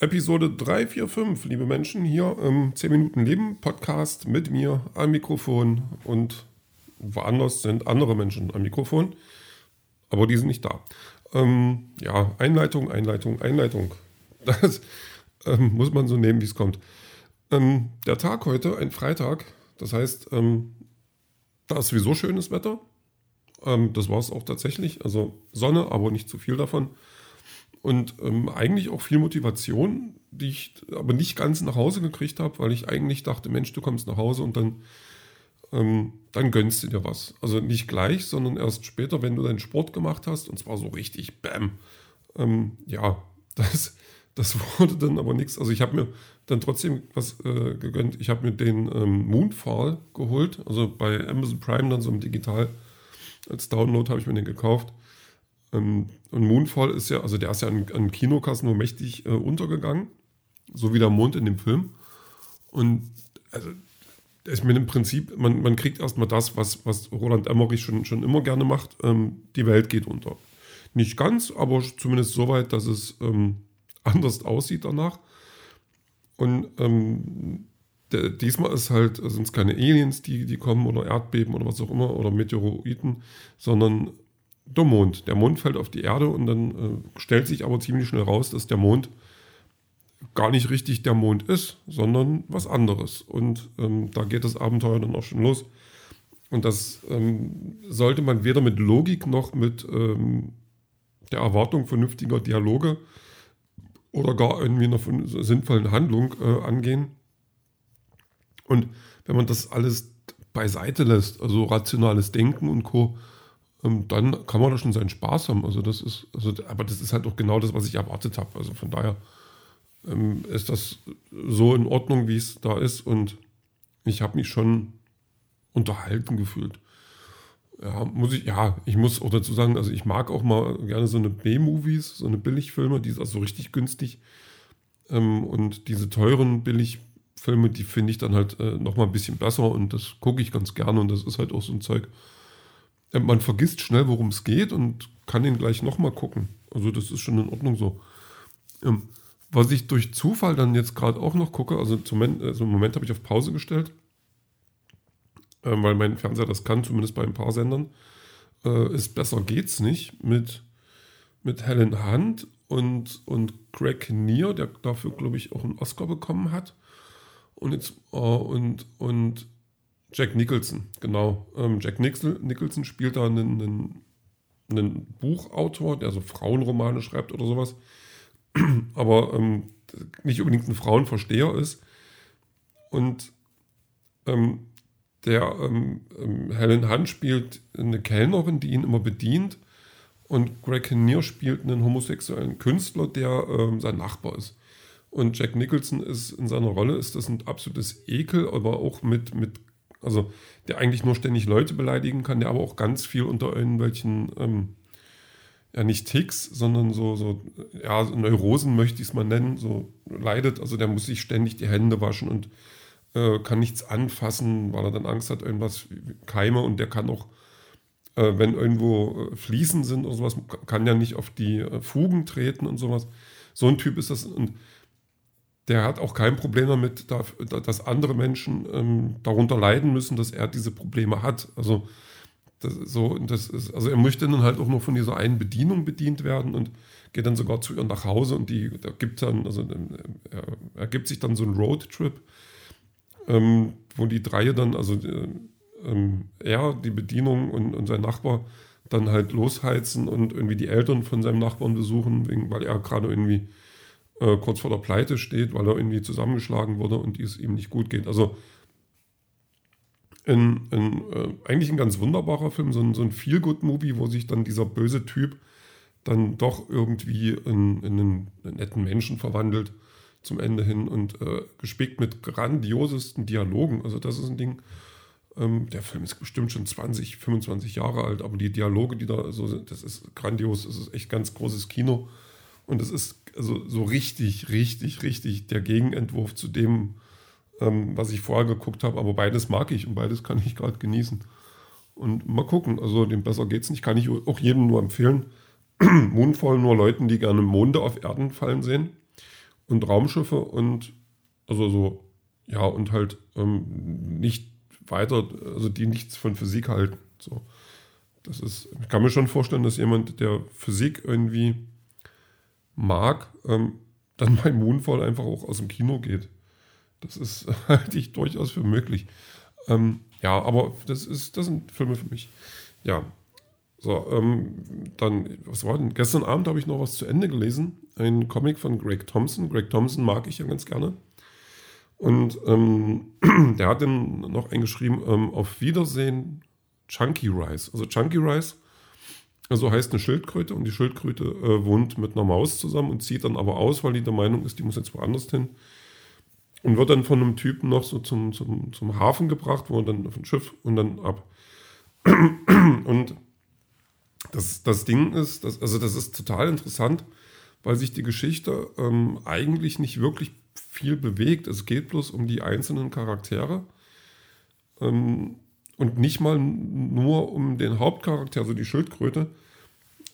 Episode 345, liebe Menschen, hier im 10 Minuten Leben Podcast mit mir am Mikrofon und woanders sind andere Menschen am Mikrofon, aber die sind nicht da. Ähm, ja, Einleitung, Einleitung, Einleitung. Das ähm, muss man so nehmen, wie es kommt. Ähm, der Tag heute, ein Freitag, das heißt, ähm, da ist sowieso schönes Wetter. Ähm, das war es auch tatsächlich. Also Sonne, aber nicht zu viel davon. Und ähm, eigentlich auch viel Motivation, die ich aber nicht ganz nach Hause gekriegt habe, weil ich eigentlich dachte, Mensch, du kommst nach Hause und dann, ähm, dann gönnst du dir was. Also nicht gleich, sondern erst später, wenn du deinen Sport gemacht hast. Und zwar so richtig, bam. Ähm, ja, das, das wurde dann aber nichts. Also ich habe mir dann trotzdem was äh, gegönnt. Ich habe mir den ähm, Moonfall geholt, also bei Amazon Prime dann so im Digital als Download habe ich mir den gekauft. Ähm, und Moonfall ist ja, also der ist ja an, an Kinokassen nur mächtig äh, untergegangen, so wie der Mond in dem Film. Und also ist mir im Prinzip, man, man kriegt erstmal das, was, was Roland Emmerich schon, schon immer gerne macht, ähm, die Welt geht unter. Nicht ganz, aber zumindest so weit, dass es ähm, anders aussieht danach. Und ähm, der, diesmal ist halt, sind es keine Aliens, die, die kommen oder Erdbeben oder was auch immer oder Meteoroiden, sondern der Mond. Der Mond fällt auf die Erde und dann äh, stellt sich aber ziemlich schnell raus, dass der Mond gar nicht richtig der Mond ist, sondern was anderes. Und ähm, da geht das Abenteuer dann auch schon los. Und das ähm, sollte man weder mit Logik noch mit ähm, der Erwartung vernünftiger Dialoge oder gar irgendwie einer sinnvollen Handlung äh, angehen. Und wenn man das alles beiseite lässt, also rationales Denken und Co., dann kann man da schon seinen Spaß haben. Also das ist, also, aber das ist halt auch genau das, was ich erwartet habe. Also von daher ähm, ist das so in Ordnung, wie es da ist. Und ich habe mich schon unterhalten gefühlt. Ja, muss ich, ja, ich muss auch dazu sagen, also ich mag auch mal gerne so eine B-Movies, so eine Billigfilme, die ist also richtig günstig. Ähm, und diese teuren Billigfilme, die finde ich dann halt äh, nochmal ein bisschen besser und das gucke ich ganz gerne und das ist halt auch so ein Zeug, man vergisst schnell, worum es geht und kann ihn gleich nochmal gucken. Also das ist schon in Ordnung so. Ähm, was ich durch Zufall dann jetzt gerade auch noch gucke, also, zum also im Moment habe ich auf Pause gestellt, äh, weil mein Fernseher das kann, zumindest bei ein paar Sendern, äh, ist Besser geht's nicht mit, mit Helen Hunt und, und Greg Neer, der dafür, glaube ich, auch einen Oscar bekommen hat. Und jetzt, äh, und, und Jack Nicholson, genau. Ähm, Jack Nicholson spielt da einen, einen, einen, Buchautor, der so Frauenromane schreibt oder sowas, aber ähm, nicht unbedingt ein Frauenversteher ist. Und ähm, der ähm, ähm, Helen Hunt spielt eine Kellnerin, die ihn immer bedient. Und Greg Kinnear spielt einen homosexuellen Künstler, der ähm, sein Nachbar ist. Und Jack Nicholson ist in seiner Rolle, ist das ein absolutes Ekel, aber auch mit, mit also der eigentlich nur ständig Leute beleidigen kann, der aber auch ganz viel unter irgendwelchen, ähm, ja nicht Ticks, sondern so, so, ja, Neurosen möchte ich es mal nennen, so leidet. Also der muss sich ständig die Hände waschen und äh, kann nichts anfassen, weil er dann Angst hat, irgendwas Keime und der kann auch, äh, wenn irgendwo äh, Fliesen sind oder sowas, kann ja nicht auf die äh, Fugen treten und sowas. So ein Typ ist das und der hat auch kein Problem damit, dass andere Menschen ähm, darunter leiden müssen, dass er diese Probleme hat. Also, das, so, das ist, also er möchte dann halt auch nur von dieser einen Bedienung bedient werden und geht dann sogar zu ihr nach Hause und die da gibt dann, also ähm, er, er gibt sich dann so einen Roadtrip, ähm, wo die drei dann, also äh, ähm, er, die Bedienung und, und sein Nachbar dann halt losheizen und irgendwie die Eltern von seinem Nachbarn besuchen, wegen, weil er gerade irgendwie äh, kurz vor der Pleite steht, weil er irgendwie zusammengeschlagen wurde und es ihm nicht gut geht. Also ein, ein, äh, eigentlich ein ganz wunderbarer Film, so ein, so ein Feel-Good-Movie, wo sich dann dieser böse Typ dann doch irgendwie in, in einen, einen, netten Menschen verwandelt zum Ende hin und äh, gespickt mit grandiosesten Dialogen. Also das ist ein Ding, ähm, der Film ist bestimmt schon 20, 25 Jahre alt, aber die Dialoge, die da so sind, das ist grandios, das ist echt ganz großes Kino. Und es ist also so richtig, richtig, richtig der Gegenentwurf zu dem, ähm, was ich vorher geguckt habe. Aber beides mag ich und beides kann ich gerade genießen. Und mal gucken, also dem besser geht's nicht. Kann ich auch jedem nur empfehlen. Moonfall nur Leuten, die gerne Monde auf Erden fallen sehen. und Raumschiffe und also so, ja, und halt ähm, nicht weiter, also die nichts von Physik halten. So. Das ist, ich kann mir schon vorstellen, dass jemand, der Physik irgendwie mag, ähm, dann bei Moonfall einfach auch aus dem Kino geht. Das ist halte ich durchaus für möglich. Ähm, ja, aber das ist, das sind Filme für mich. Ja. So, ähm, dann, was war denn? Gestern Abend habe ich noch was zu Ende gelesen. Ein Comic von Greg Thompson. Greg Thompson mag ich ja ganz gerne. Und ähm, der hat dann noch eingeschrieben, ähm, auf Wiedersehen, Chunky Rice. Also Chunky Rice, also heißt eine Schildkröte und die Schildkröte äh, wohnt mit einer Maus zusammen und zieht dann aber aus, weil die der Meinung ist, die muss jetzt woanders hin. Und wird dann von einem Typen noch so zum, zum, zum Hafen gebracht, wo er dann auf ein Schiff und dann ab. Und das, das Ding ist, das, also das ist total interessant, weil sich die Geschichte ähm, eigentlich nicht wirklich viel bewegt. Es geht bloß um die einzelnen Charaktere. Ähm, und nicht mal nur um den Hauptcharakter, also die Schildkröte,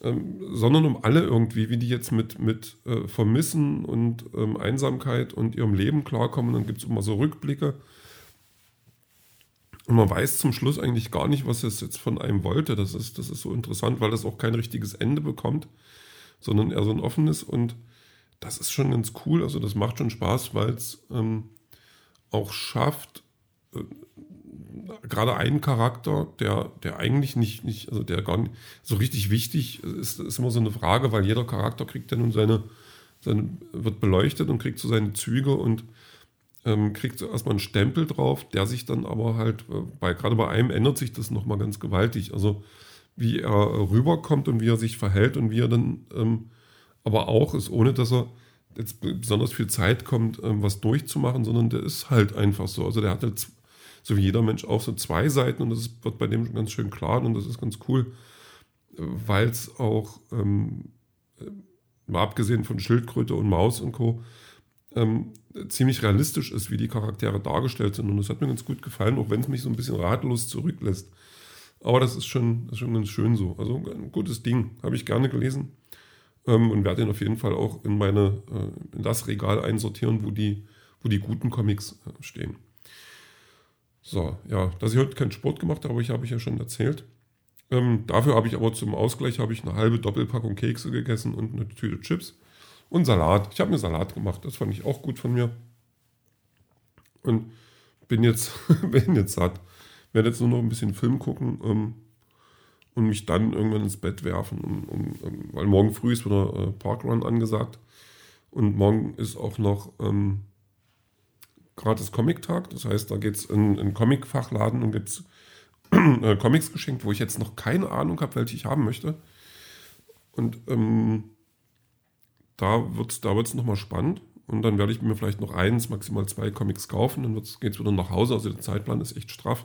ähm, sondern um alle irgendwie, wie die jetzt mit, mit äh, Vermissen und ähm, Einsamkeit und ihrem Leben klarkommen. Dann gibt es immer so Rückblicke. Und man weiß zum Schluss eigentlich gar nicht, was es jetzt von einem wollte. Das ist, das ist so interessant, weil das auch kein richtiges Ende bekommt, sondern eher so ein offenes. Und das ist schon ganz cool. Also das macht schon Spaß, weil es ähm, auch schafft, äh, gerade einen Charakter, der, der eigentlich nicht, nicht, also der gar nicht so richtig wichtig ist, ist immer so eine Frage, weil jeder Charakter kriegt dann nun seine, seine, wird beleuchtet und kriegt so seine Züge und ähm, kriegt so erstmal einen Stempel drauf, der sich dann aber halt, äh, bei, gerade bei einem ändert sich das nochmal ganz gewaltig. Also wie er rüberkommt und wie er sich verhält und wie er dann ähm, aber auch ist, ohne dass er jetzt besonders viel Zeit kommt, ähm, was durchzumachen, sondern der ist halt einfach so. Also der hat halt so wie jeder Mensch auch so zwei Seiten und das wird bei dem ganz schön klar und das ist ganz cool, weil es auch, ähm, mal abgesehen von Schildkröte und Maus und Co., ähm, ziemlich realistisch ist, wie die Charaktere dargestellt sind und das hat mir ganz gut gefallen, auch wenn es mich so ein bisschen ratlos zurücklässt. Aber das ist schon, das ist schon ganz schön so. Also ein gutes Ding, habe ich gerne gelesen ähm, und werde ihn auf jeden Fall auch in meine, äh, in das Regal einsortieren, wo die, wo die guten Comics äh, stehen. So, ja, dass ich heute keinen Sport gemacht habe, ich habe ich ja schon erzählt. Ähm, dafür habe ich aber zum Ausgleich habe ich eine halbe Doppelpackung Kekse gegessen und eine Tüte Chips und Salat. Ich habe mir Salat gemacht, das fand ich auch gut von mir. Und bin jetzt, bin jetzt satt. Werde jetzt nur noch ein bisschen Film gucken ähm, und mich dann irgendwann ins Bett werfen, um, um, um, weil morgen früh ist wieder äh, Parkrun angesagt. Und morgen ist auch noch ähm, gratis Comic-Tag. Das heißt, da geht es in einen Comic-Fachladen und gibt es äh, Comics geschenkt, wo ich jetzt noch keine Ahnung habe, welche ich haben möchte. Und ähm, da wird es da wird's nochmal spannend. Und dann werde ich mir vielleicht noch eins, maximal zwei Comics kaufen. Dann geht es wieder nach Hause. Also der Zeitplan ist echt straff.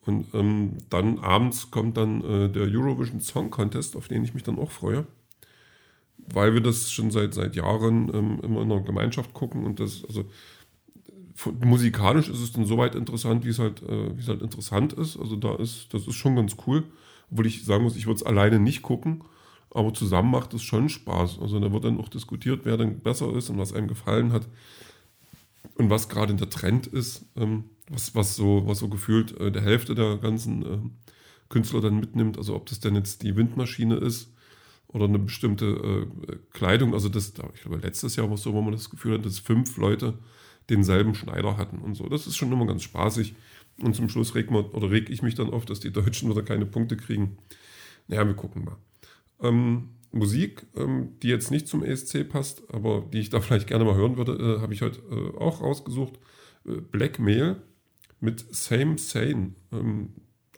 Und ähm, dann abends kommt dann äh, der Eurovision Song Contest, auf den ich mich dann auch freue. Weil wir das schon seit, seit Jahren ähm, immer in einer Gemeinschaft gucken. Und das, also musikalisch ist es dann soweit interessant, wie es halt, äh, es halt interessant ist. Also da ist, das ist schon ganz cool. Obwohl ich sagen muss, ich würde es alleine nicht gucken, aber zusammen macht es schon Spaß. Also da wird dann auch diskutiert, wer dann besser ist und was einem gefallen hat. Und was gerade der Trend ist, ähm, was, was, so, was so gefühlt äh, der Hälfte der ganzen äh, Künstler dann mitnimmt. Also ob das denn jetzt die Windmaschine ist oder eine bestimmte äh, Kleidung. Also das, ich glaube, letztes Jahr war es so, wo man das Gefühl hat, dass fünf Leute denselben Schneider hatten und so. Das ist schon immer ganz spaßig. Und zum Schluss reg, man, oder reg ich mich dann auf, dass die Deutschen wieder keine Punkte kriegen. Naja, wir gucken mal. Ähm, Musik, ähm, die jetzt nicht zum ESC passt, aber die ich da vielleicht gerne mal hören würde, äh, habe ich heute äh, auch rausgesucht. Äh, Blackmail mit Same Sane. Ähm,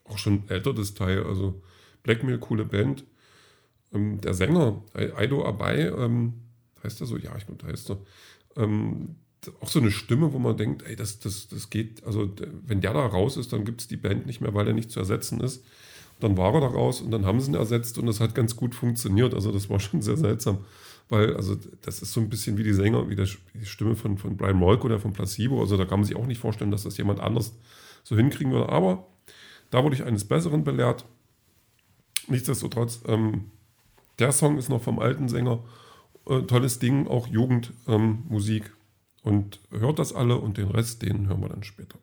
auch schon älter das Teil. Also Blackmail, coole Band. Ähm, der Sänger, Aido Abai, ähm, heißt er so? Ja, ich glaube, heißt er. Auch so eine Stimme, wo man denkt, ey, das, das, das geht, also wenn der da raus ist, dann gibt es die Band nicht mehr, weil er nicht zu ersetzen ist. Dann war er da raus und dann haben sie ihn ersetzt und das hat ganz gut funktioniert. Also das war schon sehr seltsam, weil also das ist so ein bisschen wie die Sänger, wie der, die Stimme von, von Brian Molko oder von Placebo. Also da kann man sich auch nicht vorstellen, dass das jemand anders so hinkriegen würde. Aber da wurde ich eines Besseren belehrt. Nichtsdestotrotz, ähm, der Song ist noch vom alten Sänger äh, tolles Ding, auch Jugendmusik. Ähm, und hört das alle und den Rest, den hören wir dann später.